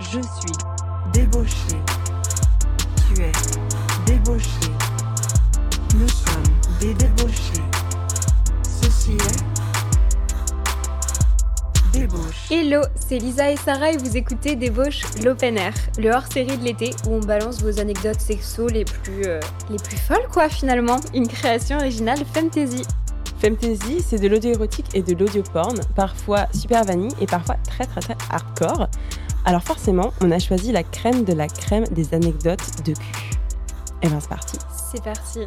Je suis débauché. Tu es débauché. Nous sommes des débauchés. Ceci est débauche. Hello, c'est Lisa et Sarah et vous écoutez Débauche l'Open Air, le hors-série de l'été où on balance vos anecdotes sexo les plus, euh, les plus folles quoi finalement. Une création originale Fantasy. Femtasy, c'est de l'audio érotique et de l'audio porn, parfois super vanille et parfois très très très hardcore. Alors forcément, on a choisi la crème de la crème des anecdotes de cul. Et ben c'est parti. C'est parti.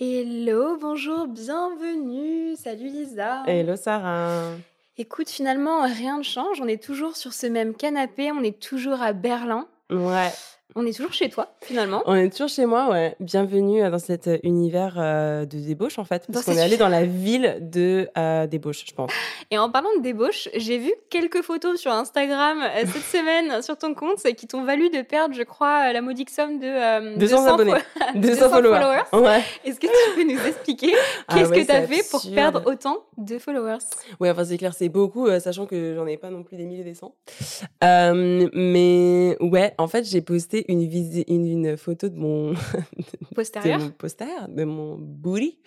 Hello, bonjour, bienvenue. Salut Lisa. Hello Sarah. Écoute, finalement, rien ne change. On est toujours sur ce même canapé. On est toujours à Berlin. Ouais, On est toujours chez toi, finalement. on est toujours chez moi, ouais. Bienvenue euh, dans cet euh, univers euh, de débauche en fait, parce qu'on est allé dans la ville de euh, débauche, je pense. Et en parlant de débauche, j'ai vu quelques photos sur Instagram euh, cette semaine sur ton compte qui t'ont valu de perdre, je crois, la modique somme de euh, 200 abonnés. fo- 200 followers. Ouais. Est-ce que tu peux nous expliquer Ah qu'est-ce ouais, que tu as fait pour perdre autant de followers? Ouais, enfin c'est clair, c'est beaucoup, sachant que j'en ai pas non plus des milliers et des cents. Mais ouais, en fait, j'ai posté une, visi- une, une photo de mon, de postérieurs mon poster, de mon booty,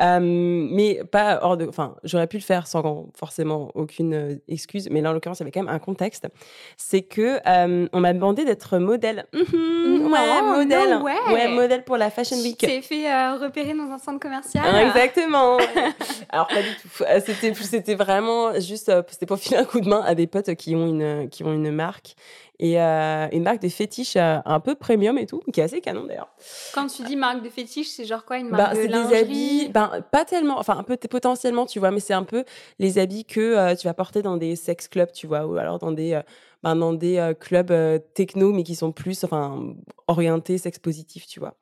Euh, mais pas hors de. Enfin, j'aurais pu le faire sans forcément aucune euh, excuse, mais là en l'occurrence, il y avait quand même un contexte. C'est que euh, on m'a demandé d'être modèle. Mhm, ouais, modèle. way. modèle pour la Fashion Tu Week. t'es fait euh, repérer dans un centre commercial? Ah, Exactement. Alors pas du tout. Euh, C'était c'était vraiment juste c'était pour filer un coup de main à des potes qui ont une qui ont une marque et euh, une marque de fétiche euh, un peu premium et tout, qui est assez canon d'ailleurs. Quand tu dis marque de fétiche, c'est genre quoi Une marque de c'est des lingerie habits, ben pas tellement, enfin un peu potentiellement, tu vois, mais c'est un peu les habits que euh, tu vas porter dans des sex clubs, tu vois, ou alors dans des euh, ben, dans des euh, clubs techno, mais qui sont plus enfin orientés sex positif, tu vois.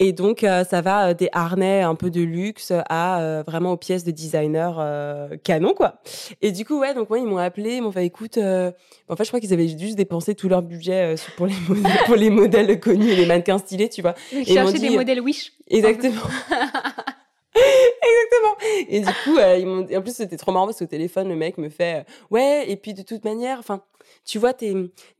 Et donc, euh, ça va euh, des harnais un peu de luxe à euh, vraiment aux pièces de designer euh, canon, quoi. Et du coup, ouais, donc moi, ils m'ont appelé, ils m'ont fait, écoute, euh, en fait, je crois qu'ils avaient juste dépensé tout leur budget euh, pour, les modèles, pour les modèles connus et les mannequins stylés, tu vois. Ils chercher des modèles Wish. Exactement. Exactement. Et du coup, euh, ils en plus, c'était trop marrant parce qu'au téléphone, le mec me fait euh, Ouais, et puis de toute manière, enfin, tu vois, t'es,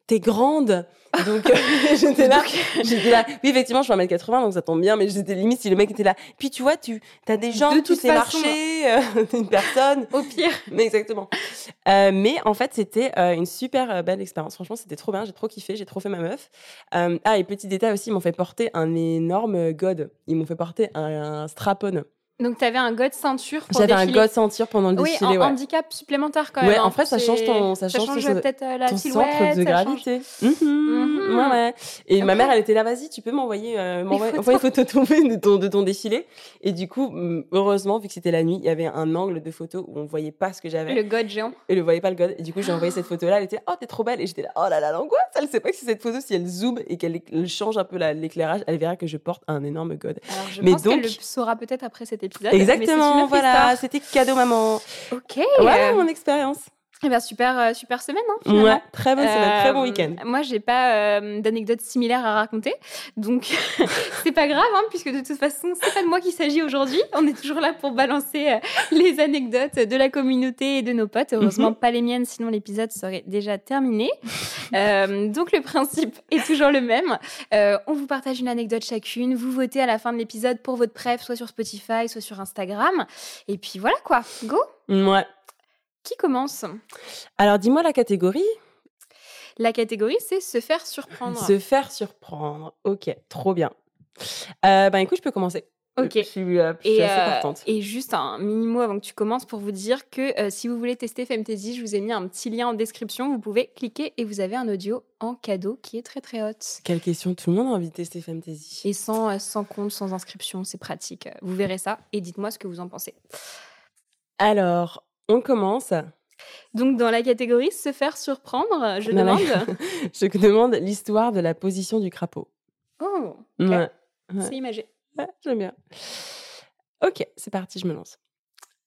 t'es grande. Donc, euh, j'étais là. J'étais là. Oui, effectivement, je fais 1m80, donc ça tombe bien, mais j'étais limite si le mec était là. Puis tu vois, tu as des jambes, De tu sais façon. marcher, euh, t'es une personne. Au pire. Mais exactement. Euh, mais en fait, c'était euh, une super euh, belle expérience. Franchement, c'était trop bien. J'ai trop kiffé. J'ai trop fait ma meuf. Euh, ah, et petit détail aussi, ils m'ont fait porter un énorme god. Ils m'ont fait porter un, un strap-on. Donc, tu avais un god ceinture pour J'avais un god ceinture pendant le Oui, défilé. en ouais. handicap supplémentaire quand même. Ouais, hein. en fait, ça change ton- ça change ton- peut-être euh, la Ton silhouette. centre de change- gravité. Mhm. Mhm. Ouais, ouais. Et ma Ok. mère, elle était là, vas-y, tu peux m'envoyer euh, une photo tombée de ton, de ton défilé. Et du coup, mm, heureusement, vu que c'était la nuit, il y avait un angle de photo où on voyait pas ce que j'avais. Le god géant. Et le voyait pas le god. Et du coup, j'ai envoyé cette photo-là. Elle était, oh, t'es trop belle. Et j'étais là, oh là là, l'angoisse. Elle sait pas que c'est cette photo, si elle zoome et qu'elle change un peu la- l'éclairage, elle verra que je porte un énorme god. Alors, je Mais pense qu'elle donc- le saura peut-être après cet épisode. Exactement, voilà. C'était cadeau, maman. Ok. Voilà mon expérience. Eh ben, super, euh, super semaine. Hein. Ouais, très bonne semaine, très bon Euh, week-end. Moi, j'ai pas euh, d'anecdotes similaires à raconter, donc c'est pas grave, hein, puisque de toute façon, c'est pas de moi qu'il s'agit aujourd'hui. On est toujours là pour balancer euh, les anecdotes de la communauté et de nos potes. Heureusement, pas les miennes, sinon l'épisode serait déjà terminé. Donc le principe est toujours le même. On vous partage une anecdote chacune. Vous votez à la fin de l'épisode pour votre préf, soit sur Spotify, soit sur Instagram. Et puis voilà quoi. Go. Ouais. Qui commence Alors, dis-moi la catégorie. La catégorie, c'est se faire surprendre. Se faire surprendre. Ok, trop bien. Euh, ben écoute, je peux commencer. Ok. Je suis, euh, je suis Et, assez euh, partante. et juste un mini mot avant que tu commences pour vous dire que euh, si vous voulez tester Femtasy, je vous ai mis un petit lien en description. Vous pouvez cliquer et vous avez un audio en cadeau qui est très très hot. Quelle question Tout le monde a envie de tester Fantasy. Et sans, euh, sans compte, sans inscription, c'est pratique. Euh, Vous verrez ça et dites-moi ce que vous en pensez. Alors, on commence. Donc dans la catégorie se faire surprendre, je Non, non. demande. Je demande l'histoire de la position du crapaud. Oh, Ouais. Ouais. c'est imagé. Ouais, j'aime bien. Ok, c'est parti, je me lance.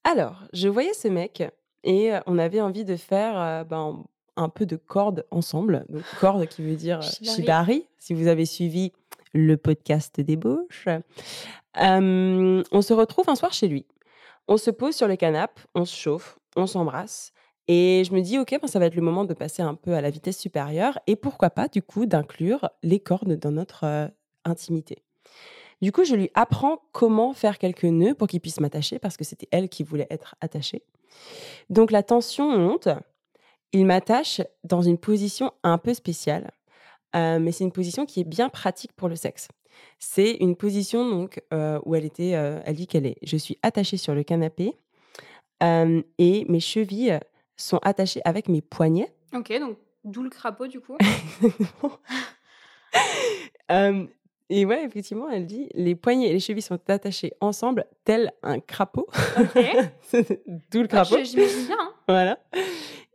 Alors, je voyais ce mec et euh, on avait envie de faire euh, ben, un peu de corde ensemble. Donc, corde qui veut dire euh, Shibari. shibari, si vous avez suivi le podcast d'ébauche. Euh, on se retrouve un soir chez lui. On se pose sur le canapé, on se chauffe, on s'embrasse. Et je me dis, OK, ben, ça va être le moment de passer un peu à la vitesse supérieure et pourquoi pas, du coup, d'inclure les cordes dans notre intimité. Du coup, je lui apprends comment faire quelques nœuds pour qu'il puisse m'attacher parce que c'était elle qui voulait être attachée. Donc la tension monte. Il m'attache dans une position un peu spéciale, mais c'est une position qui est bien pratique pour le sexe. C'est une position donc euh, où elle était, euh, elle dit qu'elle est. Je suis attachée sur le canapé euh, et mes chevilles sont attachées avec mes poignets. Ok, donc d'où le crapaud du coup. Et ouais, effectivement, elle dit les poignets et les chevilles sont attachés ensemble, tel un crapaud. Ok. D'où le Ah, crapaud. je- J'imagine bien. hein. Voilà.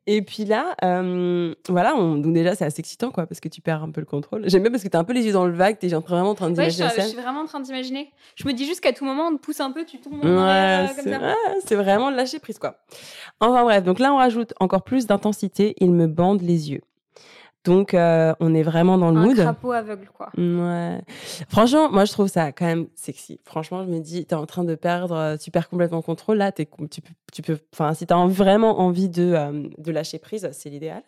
Et puis là, euh, voilà, on, donc déjà, c'est assez excitant, quoi, parce que tu perds un peu le contrôle. J'aime bien parce que t'as un peu les yeux dans le vague, t'es vraiment en train Ouais, je, d'imaginer la je suis vraiment en train d'imaginer. Je me dis juste qu'à tout moment, on te pousse un peu, tu tombes Ouais, euh, comme c'est ça. ouais, c'est vraiment lâcher prise, quoi. Enfin bref, donc là, on rajoute encore plus d'intensité. Il me bande les yeux. Donc, euh, on est vraiment dans le Un mood. crapaud aveugle, quoi. Ouais. Franchement, moi, je trouve ça quand même sexy. Franchement, je me dis, t'es en train de perdre, euh, tu perds complètement le contrôle. Là, com- tu peux, tu peux, enfin, si t'as en- vraiment envie de, euh, de lâcher prise, c'est l'idéal.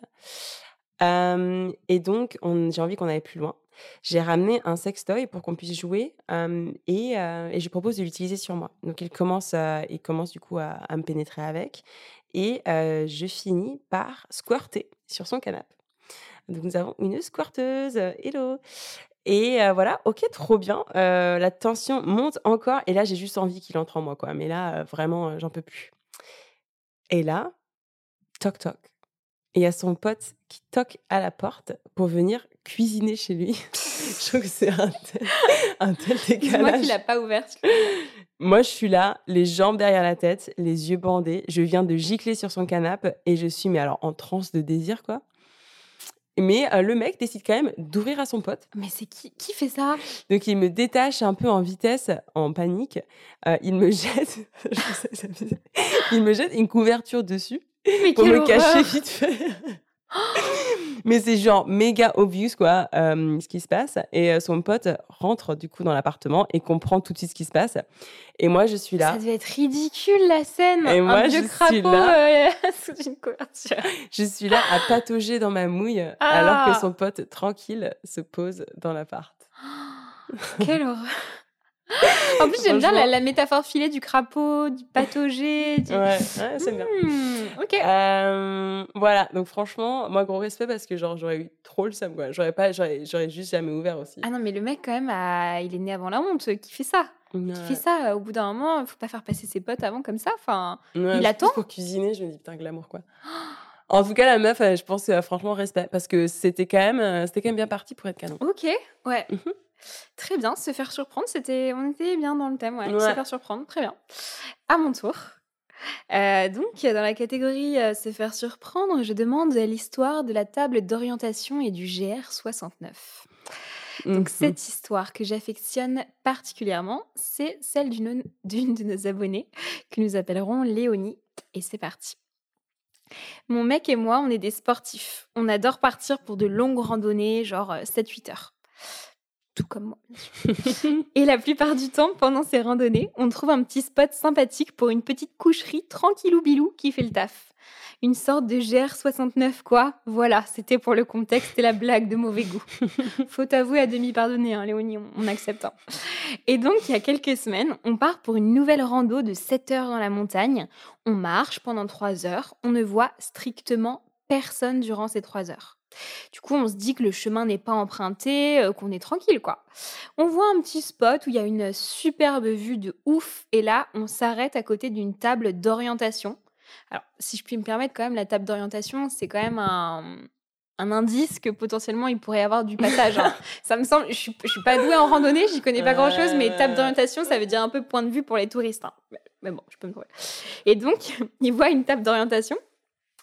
Euh, et donc, on- j'ai envie qu'on aille plus loin. J'ai ramené un sextoy pour qu'on puisse jouer euh, et, euh, et je lui propose de l'utiliser sur moi. Donc, il commence, il commence du coup à, à me pénétrer avec et je finis par squirter sur son canapé. Donc, nous avons une squirteuse. Hello! Et euh, voilà, ok, trop bien. Euh, la tension monte encore. Et là, j'ai juste envie qu'il entre en moi, quoi. Mais là, euh, vraiment, j'en peux plus. Et là, toc toc. Et il y a son pote qui toque à la porte pour venir cuisiner chez lui. je trouve que c'est un tel, un tel C'est moi décalage. qui l'a pas ouverte. Moi, je suis là, les jambes derrière la tête, les yeux bandés. Je viens de gicler sur son canapé et je suis, mais alors, en transe de désir, quoi. Mais euh, le mec décide quand même d'ouvrir à son pote. Mais c'est qui qui fait ça? Donc il me détache un peu en vitesse, en panique. Euh, il me jette, je sais, ça fait- il me jette une couverture dessus Mais pour me cacher vite fait. Mais c'est genre méga obvious quoi, euh, ce qui se passe. Et euh, son pote rentre du coup dans l'appartement et comprend tout de suite ce qui se passe. Et moi je suis là, Ça devait être ridicule la scène. Et un moi, vieux je suis crapaud là. euh, sous une couverture. je suis là à patauger dans ma mouille Ah. alors que son pote tranquille se pose dans l'appart. Quelle horreur. En plus, j'aime bien la, métaphore filée du crapaud, du patauger. Du... Ouais, ouais c'est bien. Hmm, ok. Euh, voilà, donc franchement, moi gros respect parce que genre j'aurais eu trop le seum quoi. J'aurais pas, j'aurais, j'aurais juste jamais ouvert aussi. Ah non, mais le mec, quand même, a- il est né avant la honte. Qui fait ça? Qui Ouais. fait ça Au bout d'un moment, faut pas faire passer ses potes avant comme ça. Enfin, Ouais, il attend pour cuisiner. Je me dis putain glamour quoi. En tout cas, la meuf, euh, je pense euh, franchement respect parce que c'était quand même, euh, c'était quand même bien parti pour être canon. ok. Ouais. Très bien. Se faire surprendre, c'était, on était bien dans le thème. Ouais. Se faire surprendre, très bien. À mon tour. Euh, donc, dans la catégorie euh, se faire surprendre, je demande l'histoire de la table d'orientation et du GR69. Donc, Mhm. cette histoire que j'affectionne particulièrement, c'est celle d'une de nos abonnées que nous appellerons Léonie. Et c'est parti. Mon mec et moi, on est des sportifs. On adore partir pour de longues randonnées, genre euh, 7-8 heures. Tout comme moi. Et la plupart du temps, pendant ces randonnées, on trouve un petit spot sympathique pour une petite coucherie tranquillou bilou qui fait le taf. Une sorte de GR69 quoi. Voilà, c'était pour le contexte et la blague de mauvais goût. Faut avouer à demi pardonner, hein, Léonie, on, on accepte. hein. Et donc, il y a quelques semaines, on part pour une nouvelle rando de 7 heures dans la montagne. On marche pendant 3 heures. On ne voit strictement personne durant ces 3 heures. Du coup, on se dit que le chemin n'est pas emprunté, euh, qu'on est tranquille, quoi. On voit un petit spot où il y a une superbe vue de ouf, et là, on s'arrête à côté d'une table d'orientation. Alors, si je puis me permettre, quand même, la table d'orientation, c'est quand même un, un indice que potentiellement il pourrait y avoir du passage. hein. ça me semble, je suis, je suis pas douée en randonnée, j'y connais pas grand chose, mais table d'orientation, ça veut dire un peu point de vue pour les touristes. hein. Mais, bon, je peux me trouver. Et donc, ils voient une table d'orientation.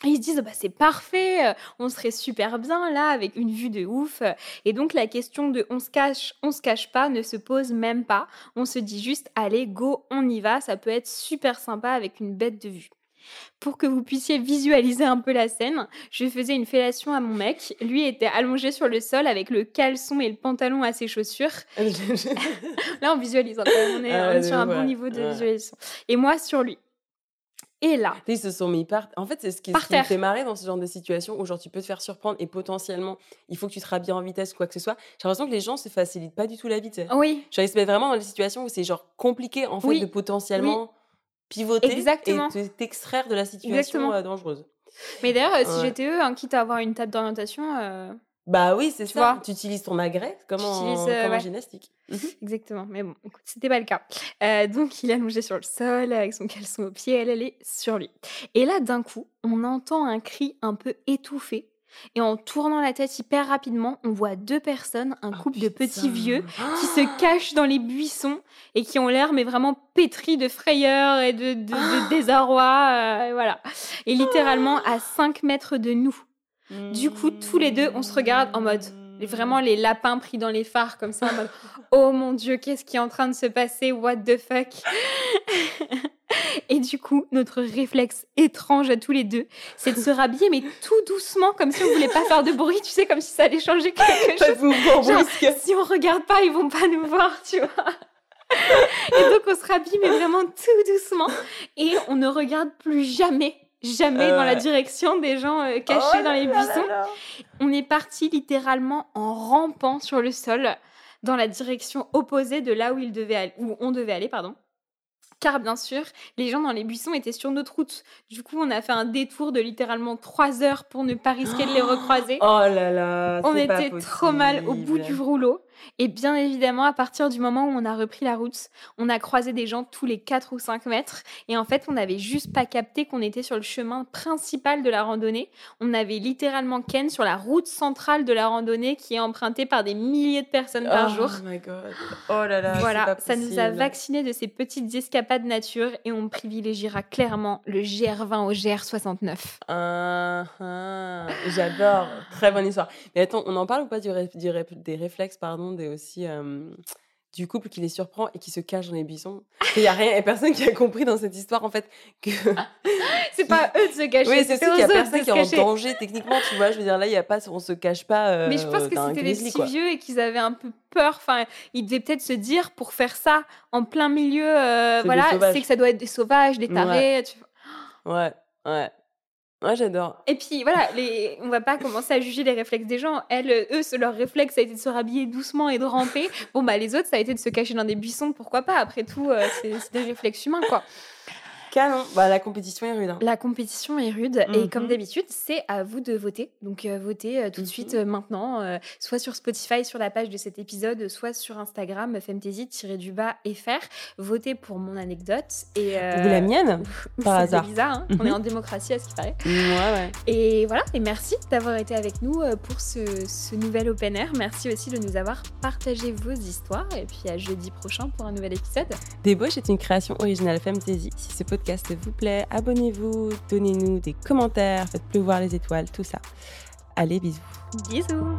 Et ils se disent, bah, c'est parfait, euh, on serait super bien là, avec une vue de ouf. Et donc, la question de on se cache, on se cache pas ne se pose même pas. On se dit juste, allez, go, on y va, ça peut être super sympa avec une bête de vue. Pour que vous puissiez visualiser un peu la scène, je faisais une fellation à mon mec. Lui était allongé sur le sol avec le caleçon et le pantalon à ses chaussures. Là, on visualise, hein, on est, Ah on est ouais, sur un bon niveau de Ouais. visualisation. Et moi sur lui. Et là, Ils se sont mis par. En fait, c'est ce qui, Par ce qui me fait marrer dans ce genre de situation où genre tu peux te faire surprendre et potentiellement il faut que tu te rhabilles en vitesse quoi que ce soit. J'ai l'impression que les gens se facilitent pas du tout la vie. oui, Genre ils se mettent vraiment dans des situations où c'est genre compliqué en fait Oui, de potentiellement pivoter Exactement. et te- t'extraire de la situation euh, dangereuse. mais d'ailleurs, euh, si Ouais. j'étais eux, hein, quitte à avoir une table d'orientation, euh, Bah oui, c'est ça. Tu utilises ton agrès comme, en, euh, comme en ouais. gymnastique. Mhm. Exactement, mais bon, écoute, c'était pas le cas. Euh, donc il est allongé sur le sol avec son caleçon au pied, elle, elle est sur lui. Et là, d'un coup, on entend un cri un peu étouffé. Et en tournant la tête hyper rapidement, on voit deux personnes, un Oh, couple de petits vieux, qui se cachent dans les buissons et qui ont l'air mais vraiment pétris de frayeur et de, de- de désarroi. euh, voilà. Et littéralement à 5 mètres de nous. Du coup, tous les deux, on se regarde en mode vraiment les lapins pris dans les phares comme ça en mode oh mon dieu qu'est-ce qui est en train de se passer? What the fuck? Et du coup notre réflexe étrange à tous les deux c'est de se rhabiller mais tout doucement comme si on voulait pas faire de bruit tu sais comme si ça allait changer quelque chose. mouvement Genre, si on regarde pas ils vont pas nous voir tu vois. Et donc on se rhabille mais vraiment tout doucement. Et on ne regarde plus jamais jamais dans la Ouais. direction des gens euh, cachés Oh dans les là buissons là. on est parti littéralement en rampant sur le sol dans la direction opposée de là où, il devait aller, où on devait aller. Pardon. Car bien sûr, les gens dans les buissons étaient sur notre route. Du coup, on a fait un détour de littéralement trois heures pour ne pas risquer de les recroiser. Oh là là. on pas était trop mal au bout du rouleau. Et bien évidemment, à partir du moment où on a repris la route, on a croisé des gens tous les 4 ou 5 mètres. Et en fait, on n'avait juste pas capté qu'on était sur le chemin principal de la randonnée. On avait littéralement Ken sur la route centrale de la randonnée qui est empruntée par des milliers de personnes par jour. Oh my god. Oh là là. Voilà, pas ça nous a vaccinés de ces petites escapades nature et on privilégiera clairement le GR20 au GR69. Ah, ah, J'adore. Très bonne histoire. Mais attends, on en parle ou pas du ré- du ré- des réflexes, pardon, des aussi euh, du couple qui les surprend et qui se cache dans les buissons Il y a rien, y a personne qui a compris dans cette histoire en fait que. C'est pas eux de se cacher, oui, c'est aux qu'il y a personne qui est en danger techniquement, tu vois. Je veux dire là, il y a pas, on se cache pas. euh, Mais je pense que c'était des petits quoi. vieux et qu'ils avaient un peu peur. Enfin, ils devaient peut-être se dire pour faire ça en plein milieu, euh, voilà, c'est que ça doit être des sauvages, des tarés. tu vois. Ouais, ouais, j'adore. Et puis voilà, les... on va pas commencer à juger les réflexes des gens. Elles, eux, leur réflexe ça a été de se rhabiller doucement et de ramper. Bon bah les autres, ça a été de se cacher dans des buissons. Pourquoi pas? Après tout, euh, c'est des réflexes humains quoi. Canon. Bah la compétition est rude. hein. La compétition est rude et Mhm. comme d'habitude, c'est à vous de voter. Donc euh, votez euh, tout de Mhm. suite euh, maintenant, soit sur Spotify, sur la page de cet épisode, soit sur Instagram, femtasy-du-bas FR. Votez pour mon anecdote. Et, Ou la mienne par c'est hasard. bizarre, hein. on est Mhm. en démocratie à ce qui paraît. Ouais, ouais. Et voilà, et merci d'avoir été avec nous pour ce, ce nouvel open air. Merci aussi de nous avoir partagé vos histoires. Et puis à jeudi prochain pour un nouvel épisode. Débauche est une création originale Fantasy. Si ce podcast vous plaît, abonnez-vous, donnez-nous des commentaires, faites pleuvoir les étoiles, tout ça. Allez, bisous. Bisous